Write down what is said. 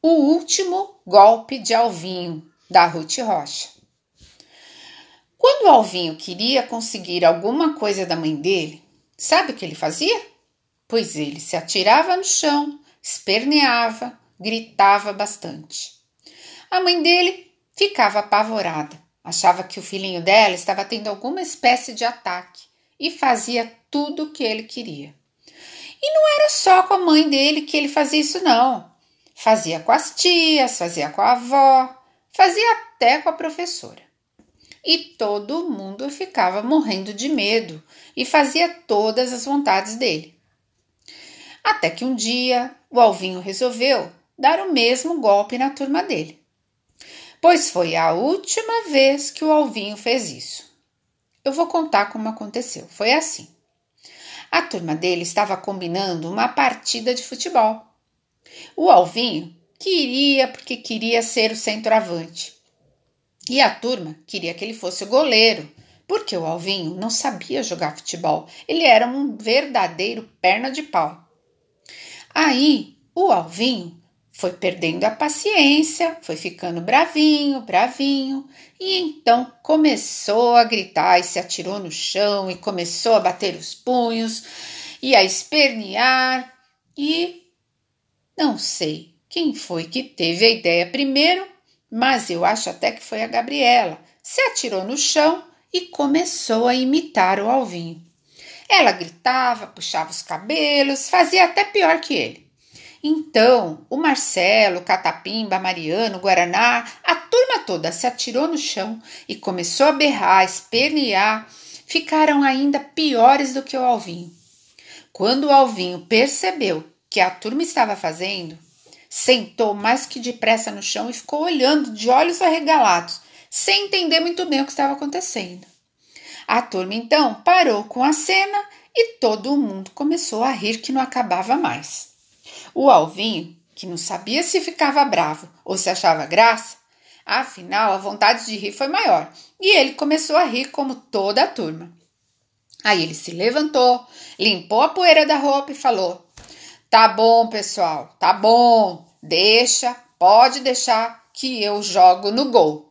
O último golpe de Alvinho, da Ruth Rocha. Quando Alvinho queria conseguir alguma coisa da mãe dele, sabe o que ele fazia? Pois ele se atirava no chão, esperneava, gritava bastante. A mãe dele ficava apavorada, achava que o filhinho dela estava tendo alguma espécie de ataque e fazia tudo o que ele queria. E não era só com a mãe dele que ele fazia isso, não. Fazia com as tias, fazia com a avó, fazia até com a professora. E todo mundo ficava morrendo de medo e fazia todas as vontades dele. Até que um dia o Alvinho resolveu dar o mesmo golpe na turma dele. Pois foi a última vez que o Alvinho fez isso. Eu vou contar como aconteceu. Foi assim. A turma dele estava combinando uma partida de futebol. O Alvinho queria porque queria ser o centroavante. E a turma queria que ele fosse o goleiro, porque o Alvinho não sabia jogar futebol. Ele era um verdadeiro perna de pau. Aí o Alvinho foi perdendo a paciência, foi ficando bravinho, bravinho, e então começou a gritar e se atirou no chão e começou a bater os punhos e a espernear e não sei quem foi que teve a ideia primeiro, mas eu acho até que foi a Gabriela. Se atirou no chão e começou a imitar o Alvinho. Ela gritava, puxava os cabelos, fazia até pior que ele. Então, o Marcelo, Catapimba, Mariano, Guaraná, a turma toda se atirou no chão e começou a berrar, espernear. Ficaram ainda piores do que o Alvinho. Quando o Alvinho percebeu que a turma estava fazendo, sentou mais que depressa no chão e ficou olhando de olhos arregalados, sem entender muito bem o que estava acontecendo. A turma então parou com a cena e todo mundo começou a rir que não acabava mais. O Alvinho, que não sabia se ficava bravo ou se achava graça, afinal a vontade de rir foi maior e ele começou a rir como toda a turma. Aí ele se levantou, limpou a poeira da roupa e falou: Tá bom, pessoal, tá bom, deixa, pode deixar que eu jogo no gol.